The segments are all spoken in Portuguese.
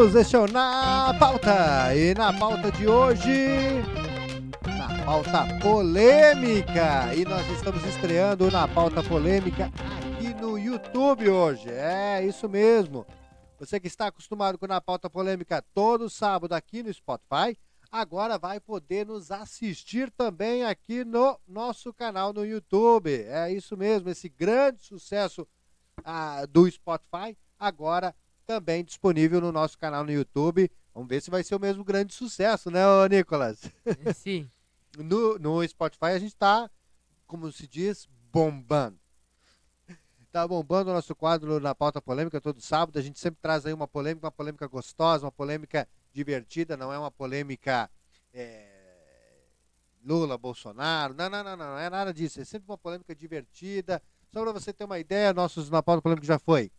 amigos, este é o Na Pauta. E na pauta de hoje, na pauta polêmica. E nós estamos estreando na pauta polêmica aqui no YouTube hoje. É, isso mesmo. Você que está acostumado com Na Pauta Polêmica todo sábado aqui no Spotify, agora vai poder nos assistir também aqui no nosso canal no YouTube. É isso mesmo, esse grande sucesso ah, do Spotify, agora também disponível no nosso canal no YouTube. Vamos ver se vai ser o mesmo grande sucesso, né, Nicolas? Sim. No, no Spotify a gente está, como se diz, bombando. Tá bombando o nosso quadro na pauta polêmica todo sábado. A gente sempre traz aí uma polêmica, uma polêmica gostosa, uma polêmica divertida, não é uma polêmica é, Lula, Bolsonaro. Não, não, não, não, não é nada disso. É sempre uma polêmica divertida. Só para você ter uma ideia, nossos na pauta polêmica já foi.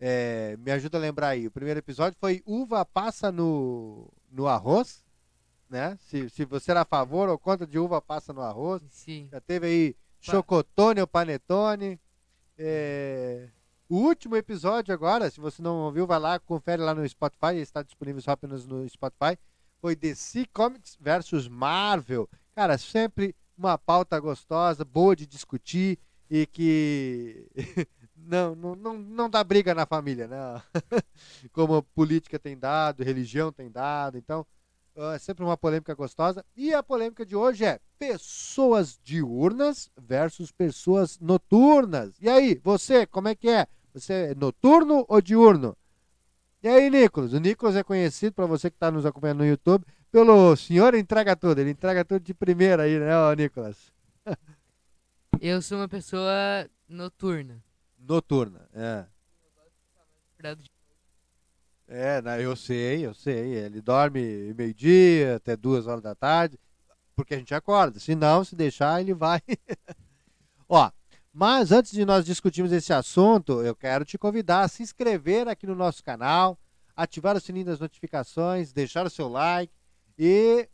É, me ajuda a lembrar aí. O primeiro episódio foi uva passa no, no arroz, né? Se, se você era a favor ou contra de uva passa no arroz. Sim. Já teve aí chocotone ou panetone. É, o último episódio agora, se você não ouviu, vai lá, confere lá no Spotify, está disponível só apenas no Spotify. Foi DC Comics versus Marvel. Cara, sempre uma pauta gostosa, boa de discutir e que não, não, não, não dá briga na família, né? Como política tem dado, religião tem dado. Então, é sempre uma polêmica gostosa. E a polêmica de hoje é pessoas diurnas versus pessoas noturnas. E aí, você, como é que é? Você é noturno ou diurno? E aí, Nicolas? O Nicolas é conhecido, para você que está nos acompanhando no YouTube, pelo senhor entrega tudo. Ele entrega tudo de primeira aí, né, Nicolas? Eu sou uma pessoa noturna. Noturna, é. É, eu sei, eu sei. Ele dorme meio-dia até duas horas da tarde, porque a gente acorda. Se não, se deixar, ele vai. Ó, mas antes de nós discutirmos esse assunto, eu quero te convidar a se inscrever aqui no nosso canal, ativar o sininho das notificações, deixar o seu like e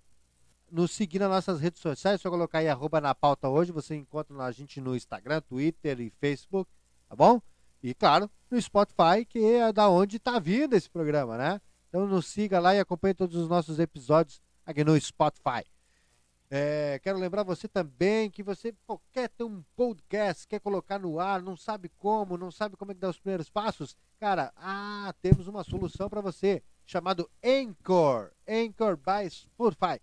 nos seguir nas nossas redes sociais. É só colocar aí arroba na pauta hoje. Você encontra a gente no Instagram, Twitter e Facebook, tá bom? E claro, no Spotify, que é da onde está vindo esse programa, né? Então nos siga lá e acompanhe todos os nossos episódios aqui no Spotify. É, quero lembrar você também que você pô, quer ter um podcast, quer colocar no ar, não sabe como, não sabe como é que dá os primeiros passos. Cara, ah, temos uma solução para você, chamado Anchor, Anchor by Spotify.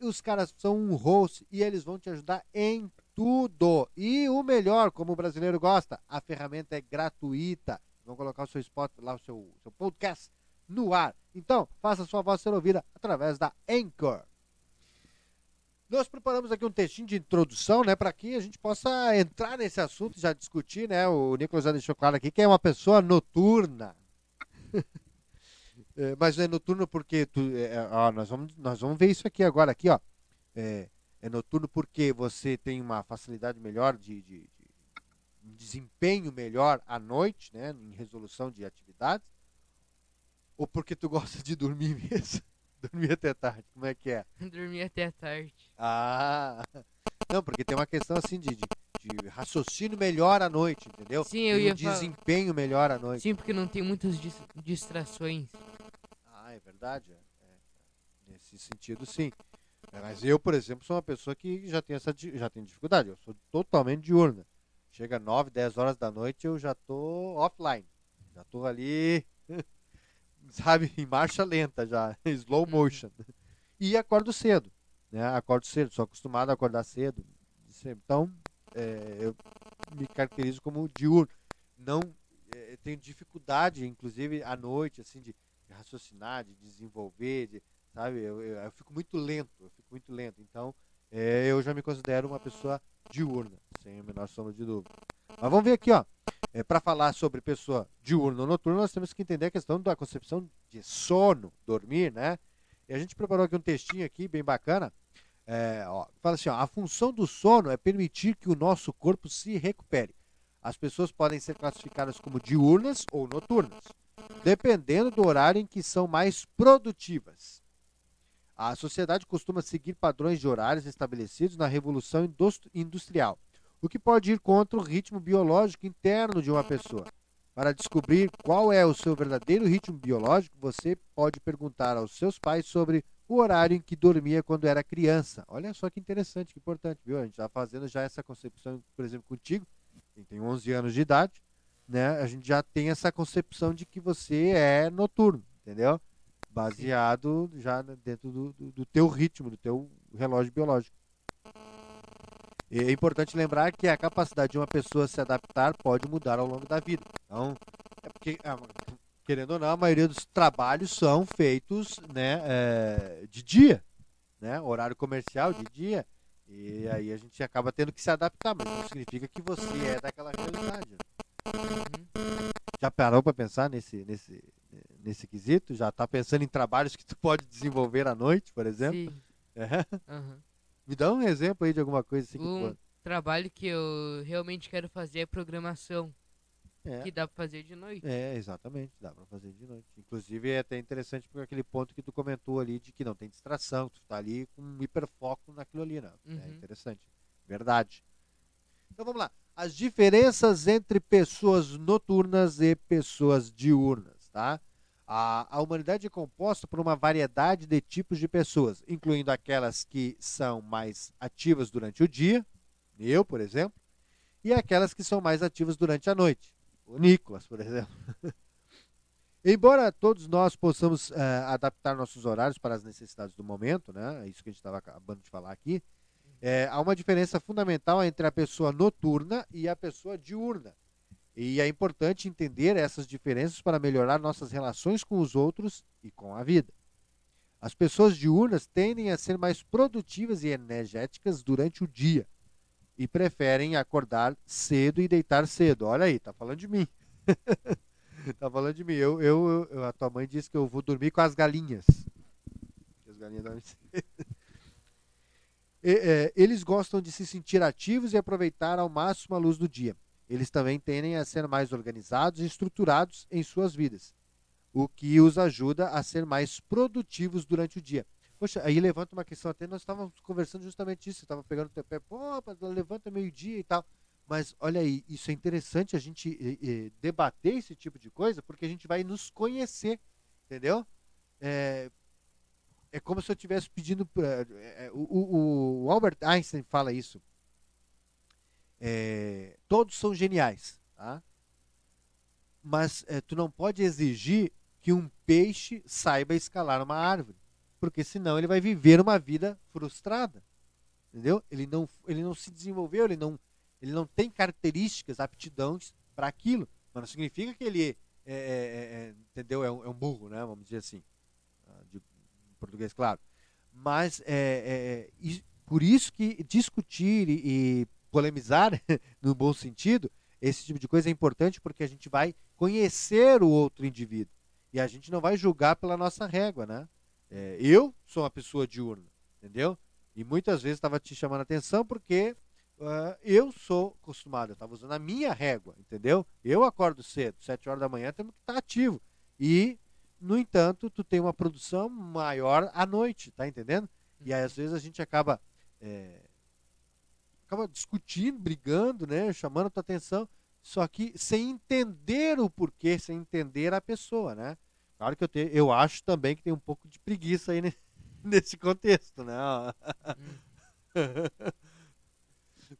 Os caras são um host e eles vão te ajudar em tudo. E o melhor, como o brasileiro gosta, a ferramenta é gratuita. Vão colocar o seu spot lá, o seu, seu podcast no ar. Então, faça sua voz ser ouvida através da Anchor. Nós preparamos aqui um textinho de introdução, né, para que a gente possa entrar nesse assunto e já discutir, né? O Nicolas já deixou claro aqui que é uma pessoa noturna. é, mas é noturno porque tu, é, ó, nós vamos nós vamos ver isso aqui agora aqui, ó. É, é noturno porque você tem uma facilidade melhor de, de, de um desempenho melhor à noite, né, em resolução de atividades, ou porque tu gosta de dormir mesmo? Dormir até tarde, como é que é? Dormir até tarde. Ah, não, porque tem uma questão assim de, de, de raciocínio melhor à noite, entendeu? Sim, eu Tem ia um desempenho melhor à noite. Sim, porque não tem muitas dis- distrações. Ah, é verdade. é. É. Nesse sentido, sim. É, Mas eu, por exemplo, sou uma pessoa que já tem essa já tem dificuldade. Eu sou totalmente diurna. Chega 9, 10 horas da noite, eu já tô offline. Já tô ali, sabe, em marcha lenta já, slow motion. E acordo cedo, né? Acordo cedo, sou acostumado a acordar cedo. Então, é, eu me caracterizo como diurno. Não é, tenho dificuldade, inclusive à noite, assim, de raciocinar, de desenvolver, de, sabe? Eu, eu, eu fico muito lento, eu fico muito lento. Então, é, eu já me considero uma pessoa diurna, sem a menor sombra de dúvida. Mas vamos ver aqui, ó. É, Para falar sobre pessoa diurna ou noturna, nós temos que entender a questão da concepção de sono, dormir, né? E a gente preparou aqui um textinho aqui bem bacana. É, ó, fala assim, ó, a função do sono é permitir que o nosso corpo se recupere. As pessoas podem ser classificadas como diurnas ou noturnas dependendo do horário em que são mais produtivas. A sociedade costuma seguir padrões de horários estabelecidos na Revolução Indus- Industrial, o que pode ir contra o ritmo biológico interno de uma pessoa. Para descobrir qual é o seu verdadeiro ritmo biológico, você pode perguntar aos seus pais sobre o horário em que dormia quando era criança. Olha só que interessante, que importante, viu? A gente está fazendo já essa concepção, por exemplo, contigo, quem tem 11 anos de idade, né? A gente já tem essa concepção de que você é noturno, entendeu? Baseado já dentro do, do, do teu ritmo, do teu relógio biológico. E é importante lembrar que a capacidade de uma pessoa se adaptar pode mudar ao longo da vida. Então, é porque, ah, querendo ou não, a maioria dos trabalhos são feitos né, é, de dia, né? Horário comercial de dia. E aí a gente acaba tendo que se adaptar, mas não significa que você é daquela realidade. Né? Uhum. Já parou para pensar nesse, nesse, nesse quesito? Já está pensando em trabalhos que tu pode desenvolver à noite, por exemplo? Sim. É. aham. Me dá um exemplo aí de alguma coisa assim que tu Um pode. trabalho que eu realmente quero fazer é programação, É. que dá pra fazer de noite. É, exatamente, dá pra fazer de noite. Inclusive é até interessante por aquele ponto que tu comentou ali de que não tem distração, tu tá ali com um hiperfoco naquilo ali, né? É Uhum. interessante. Verdade. Então vamos lá. As diferenças entre pessoas noturnas e pessoas diurnas, tá? A, a humanidade é composta por uma variedade de tipos de pessoas, incluindo aquelas que são mais ativas durante o dia, eu, por exemplo, e aquelas que são mais ativas durante a noite. O Nicolas, por exemplo. Embora todos nós possamos eh, adaptar nossos horários para as necessidades do momento, né? É isso que a gente estava acabando de falar aqui. eh, há uma diferença fundamental entre a pessoa noturna e a pessoa diurna. E é importante entender essas diferenças para melhorar nossas relações com os outros e com a vida. As pessoas diurnas tendem a ser mais produtivas e energéticas durante o dia e preferem acordar cedo e deitar cedo. Olha aí, tá falando de mim. tá falando de mim. Eu, eu, eu- a tua mãe disse que eu vou dormir com as galinhas. As galinhas dormem é, eles gostam de se sentir ativos e aproveitar ao máximo a luz do dia. Eles também tendem a ser mais organizados e estruturados em suas vidas, o que os ajuda a ser mais produtivos durante o dia. Poxa, aí levanta uma questão, até nós estávamos conversando justamente isso, estava pegando teu pé, pô, levanta meio-dia e tal. Mas olha aí, isso é interessante a gente eh, eh, debater esse tipo de coisa, porque a gente vai nos conhecer, entendeu? É, é como se eu estivesse pedindo. pra- é, é, o, o- o Albert Einstein fala isso. É, todos são geniais, tá? Mas é, tu não pode exigir que um peixe saiba escalar uma árvore, porque senão ele vai viver uma vida frustrada, entendeu? Ele não, ele não se desenvolveu, ele não, ele não tem características, aptidões para aquilo, mas não significa que ele, é, é, é, entendeu? É um, é um burro, né? Vamos dizer assim, ah, de português, claro. Mas é, é, por isso que discutir e, e polemizar, no bom sentido, esse tipo de coisa é importante porque a gente vai conhecer o outro indivíduo e a gente não vai julgar pela nossa régua, né? É, eu sou uma pessoa diurna, entendeu? E muitas vezes estava te chamando a atenção porque ah, eu sou acostumado, eu estava usando a minha régua, entendeu? Eu acordo cedo, sete horas da manhã, temos que estar ativo. E, no entanto, tu tem uma produção maior à noite, tá entendendo? E aí, às vezes, a gente acaba, é, acaba discutindo, brigando, né? Chamando a tua atenção, só que sem entender o porquê, sem entender a pessoa, né? Claro que eu, te, eu acho também que tem um pouco de preguiça aí ne- nesse contexto, né?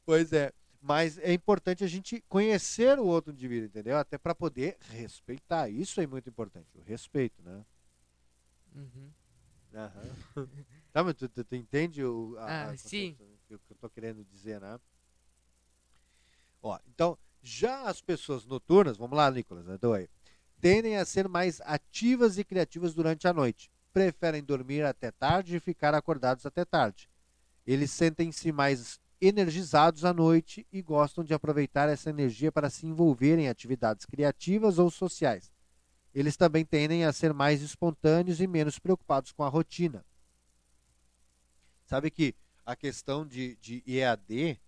pois é. Mas é importante a gente conhecer o outro indivíduo, entendeu? Até para poder respeitar. Isso é muito importante, o respeito, né? Uhum. Aham. Tá, mas tu, tu- tu entende o, a, Ah, a sim. concepção eu- que eu tô querendo dizer, né? Ó, então, já as pessoas noturnas, vamos lá, Nicolas, né, doei, tendem a ser mais ativas e criativas durante a noite. Preferem dormir até tarde e ficar acordados até tarde. Eles sentem-se mais energizados à noite e gostam de aproveitar essa energia para se envolver em atividades criativas ou sociais. Eles também tendem a ser mais espontâneos e menos preocupados com a rotina. Sabe que a questão de, de EAD,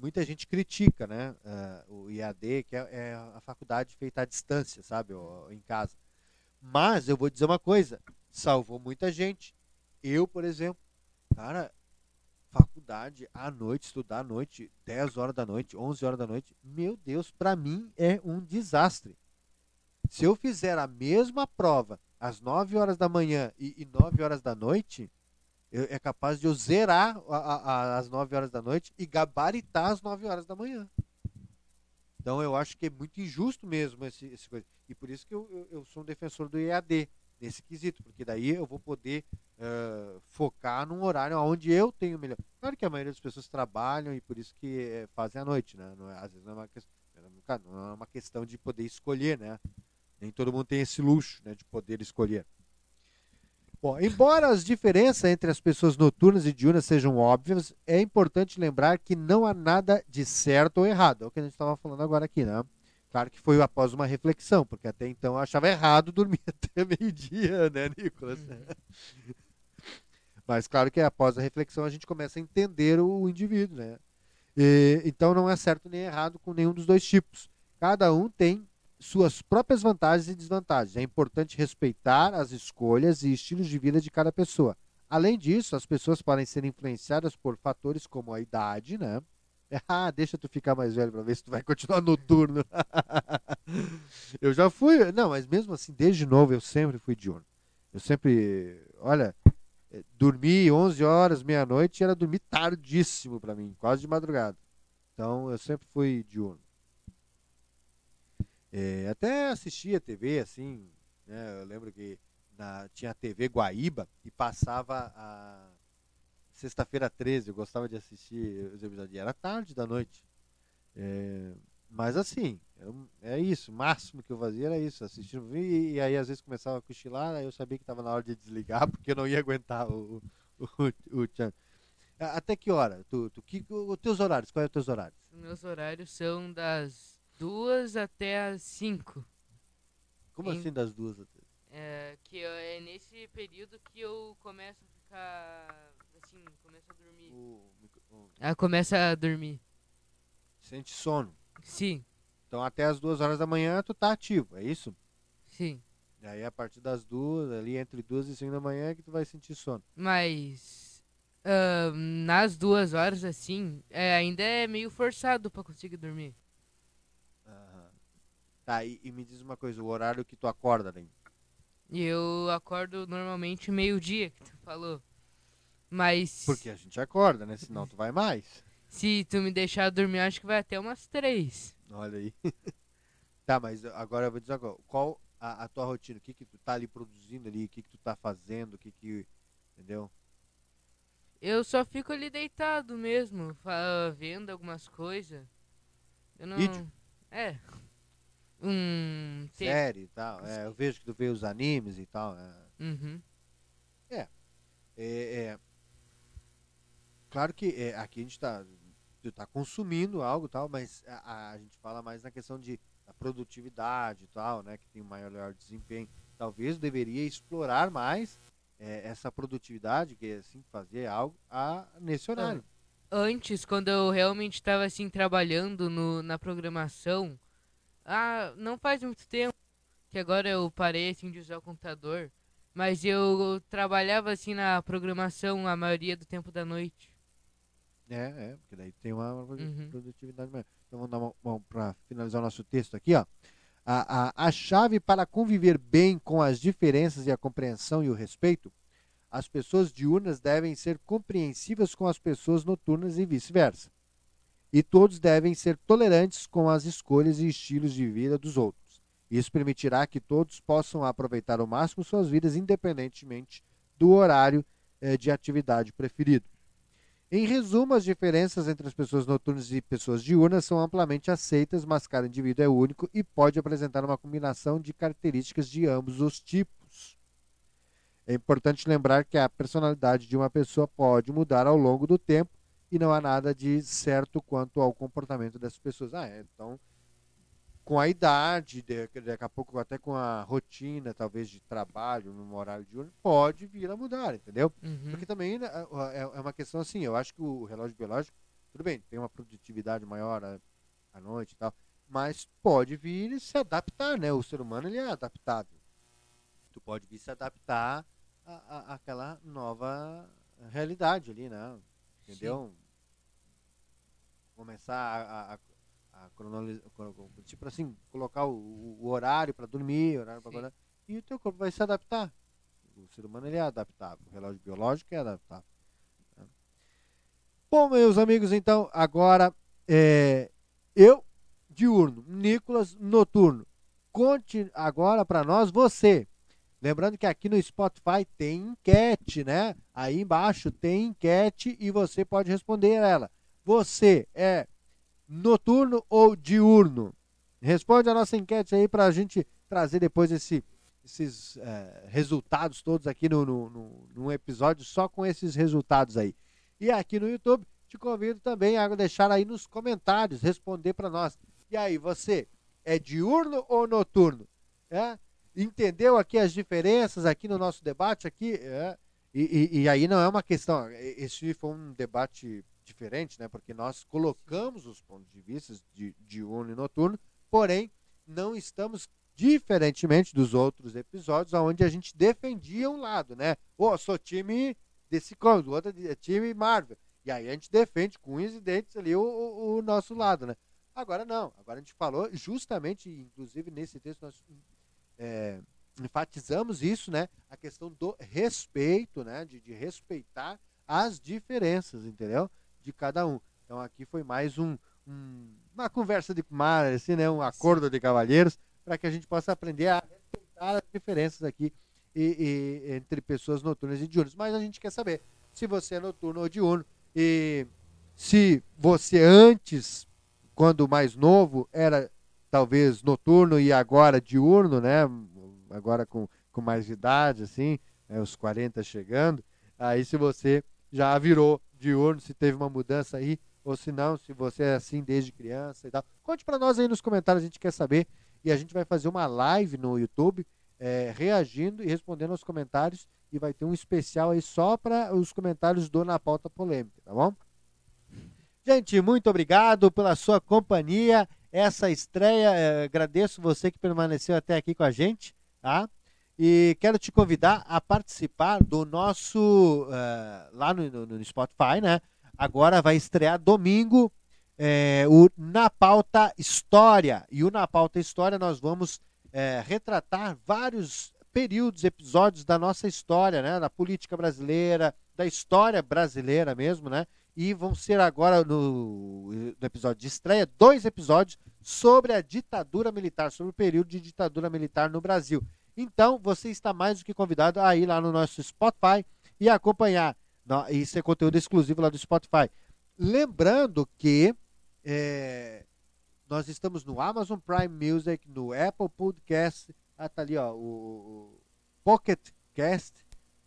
muita gente critica, né? ah, o EAD, que é, é a faculdade feita à distância, sabe? Ou, em casa. Mas eu vou dizer uma coisa: salvou muita gente. Eu, por exemplo, cara, faculdade à noite, estudar à noite, 10 horas da noite, 11 horas da noite, meu Deus, para mim é um desastre. Se eu fizer a mesma prova às 9 horas da manhã e, e 9 horas da noite, é capaz de eu zerar a, a, a, às 9 horas da noite e gabaritar às 9 horas da manhã. Então eu acho que é muito injusto mesmo esse, esse coisa. E por isso que eu, eu, eu sou um defensor do EAD nesse quesito, porque daí eu vou poder uh, focar num horário onde eu tenho melhor. Claro que a maioria das pessoas trabalham e por isso que é, fazem à noite, né? Não é, às vezes não é, uma questão, não é uma questão de poder escolher, né? Nem todo mundo tem esse luxo né, de poder escolher. Bom, embora as diferenças entre as pessoas noturnas e diurnas sejam óbvias, é importante lembrar que não há nada de certo ou errado. É o que a gente estava falando agora aqui, né? Claro que foi após uma reflexão, porque até então eu achava errado dormir até meio-dia, né, Nicolas? Uhum. Mas claro que após a reflexão a gente começa a entender o indivíduo, né? E, então não é certo nem errado com nenhum dos dois tipos. Cada um tem suas próprias vantagens e desvantagens. É importante respeitar as escolhas e estilos de vida de cada pessoa. Além disso, as pessoas podem ser influenciadas por fatores como a idade, né? Ah, deixa tu ficar mais velho para ver se tu vai continuar noturno. eu já fui, não, mas mesmo assim, desde novo eu sempre fui diurno. Eu sempre, olha, eh, dormi 11 horas, meia-noite, era dormir tardíssimo para mim, quase de madrugada. Então eu sempre fui diurno. É, até assistia TV, assim, né? Eu lembro que na, tinha a TV Guaíba e passava a sexta-feira 13, eu gostava de assistir os episódios, era tarde da noite. É, mas assim, é isso, o máximo que eu fazia era isso, assistir e, e aí às vezes começava a cochilar, aí eu sabia que estava na hora de desligar, porque eu não ia aguentar o, o, o, o Até que hora? Tu, tu, que, os teus horários, quais são os teus horários? Meus horários são das duas até as cinco. Como em, assim das duas até? É, que eu, é nesse período que eu começo a ficar assim, começo a dormir. O, o... Ah, começa a dormir. Sente sono? Sim. Então até as duas horas da manhã tu tá ativo, é isso? Sim. E aí a partir das duas, ali entre duas e cinco da manhã é que tu vai sentir sono. Mas uh, nas duas horas assim, é, ainda é meio forçado para conseguir dormir. Tá, e, e, me diz uma coisa, o horário que tu acorda, né? Eu acordo normalmente meio-dia, que tu falou. Mas. Porque a gente acorda, né? Senão tu vai mais. Se tu me deixar dormir, acho que vai até umas três. Olha aí. tá, mas agora eu vou dizer agora, qual a, a, tua rotina? O que que tu tá ali produzindo ali? O que que tu tá fazendo? O que que. Entendeu? Eu só fico ali deitado mesmo, vendo algumas coisas. Eu não. Vídeo? É. Hum, série e tal. É, eu vejo que tu vê os animes e tal. É. Uhum. É. é, é claro que é, aqui a gente está tá consumindo algo tal, mas a, a, gente fala mais na questão de da produtividade e tal, né? Que tem um maior desempenho. Talvez deveria explorar mais é, essa produtividade, que é assim, fazer algo a, nesse horário. Antes, quando eu realmente estava assim trabalhando no, na programação, ah, não faz muito tempo que agora eu parei assim de usar o computador, mas eu trabalhava assim na programação a maioria do tempo da noite. É, é, porque daí tem uma uhum. produtividade maior. Então vamos dar uma, uma para finalizar o nosso texto aqui, ó. A, a, a chave para conviver bem com as diferenças e a compreensão e o respeito, as pessoas diurnas devem ser compreensivas com as pessoas noturnas e vice-versa e todos devem ser tolerantes com as escolhas e estilos de vida dos outros. Isso permitirá que todos possam aproveitar ao máximo suas vidas, independentemente do horário eh, de atividade preferido. Em resumo, as diferenças entre as pessoas noturnas e pessoas diurnas são amplamente aceitas, mas cada indivíduo é único e pode apresentar uma combinação de características de ambos os tipos. É importante lembrar que a personalidade de uma pessoa pode mudar ao longo do tempo e não há nada de certo quanto ao comportamento dessas pessoas. Ah, é, então, com a idade, daqui a pouco até com a rotina, talvez, de trabalho, no horário de urno, pode vir a mudar, entendeu? Uhum. Porque também né, é, é uma questão assim, eu acho que o relógio biológico, tudo bem, tem uma produtividade maior à, à noite e tal, mas pode vir se adaptar, né? O ser humano, ele é adaptável. Tu pode vir se adaptar àquela nova realidade ali, né? Entendeu? Sim começar a, a, a cronoli- cro- tipo assim, colocar o, o horário para dormir, horário para acordar, e o teu corpo vai se adaptar. O ser humano ele é adaptável, o relógio biológico é adaptável. né? Bom, meus amigos, então, agora é, eu diurno, Nicolas noturno. Conte agora para nós você. Lembrando que aqui no Spotify tem enquete, né? Aí embaixo tem enquete e você pode responder ela. Você é noturno ou diurno? Responde a nossa enquete aí para a gente trazer depois esse- esses eh, resultados todos aqui no, no, no- num episódio só com esses resultados aí. E aqui no YouTube, te convido também a deixar aí nos comentários, responder para nós. E aí, você é diurno ou noturno? É? Entendeu aqui as diferenças aqui no nosso debate aqui? É. E, e- e aí não é uma questão. e- Esse foi um debate diferente, né? Porque nós colocamos os pontos de vista de diurno e noturno, porém não estamos diferentemente dos outros episódios, onde a gente defendia um lado, né? Ô, sou time desse o outro é time Marvel. E aí a gente defende com unhas e dentes ali o, o- o nosso lado, né? Agora não, agora a gente falou justamente, inclusive nesse texto nós é, enfatizamos isso, né? A questão do respeito, né? De, de respeitar as diferenças, entendeu? De cada um. Então aqui foi mais um, um- uma conversa de mar, assim, né? Um acordo de cavalheiros para que a gente possa aprender a respeitar as diferenças aqui e- e- entre pessoas noturnas e diurnas. Mas a gente quer saber se você é noturno ou diurno e se você antes, quando mais novo, era talvez noturno e agora diurno, né? Agora com, com mais idade, assim, né? os 40 chegando. Aí se você já virou diurno, se teve uma mudança aí, ou se não, se você é assim desde criança e tal. Conte para nós aí nos comentários, a gente quer saber. E a gente vai fazer uma live no YouTube é, reagindo e respondendo aos comentários. E vai ter um especial aí só para os comentários do Na Pauta Polêmica, tá bom? Gente, muito obrigado pela sua companhia. Essa estreia, eh, agradeço você que permaneceu até aqui com a gente, tá? E quero te convidar a participar do nosso, eh, lá no, no- no Spotify, né? Agora vai estrear domingo eh, o Na Pauta História. E o Na Pauta História nós vamos eh, retratar vários períodos, episódios da nossa história, né? Da política brasileira, da história brasileira mesmo, né? E vão ser agora no, no episódio de estreia dois episódios sobre a ditadura militar, sobre o período de ditadura militar no Brasil. Então, você está mais do que convidado a ir lá no nosso Spotify e acompanhar. Isso é conteúdo exclusivo lá do Spotify. Lembrando que é, nós estamos no Amazon Prime Music, no Apple Podcast, ah, tá ali, ó, o, Pocket Cast,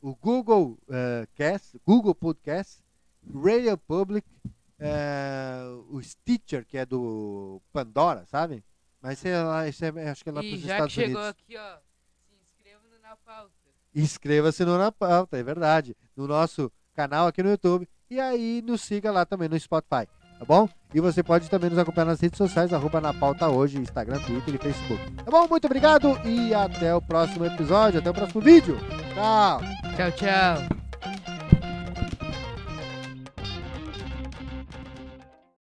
o Google eh, Cast, Google Podcast, Radio Public, eh, o Stitcher, que é do Pandora, sabe? Mas esse é lá, esse é, acho que é lá para E os Estados chegou Unidos. aqui, ó, se inscreva no Na Pauta. Inscreva-se no Na Pauta, é verdade. No nosso canal aqui no YouTube. E aí nos siga lá também no Spotify, tá bom? E você pode também nos acompanhar nas redes sociais, arroba na pauta hoje, Instagram, Twitter e Facebook. Tá bom? Muito obrigado e até o próximo episódio, até o próximo vídeo. Tchau! Tchau, tchau.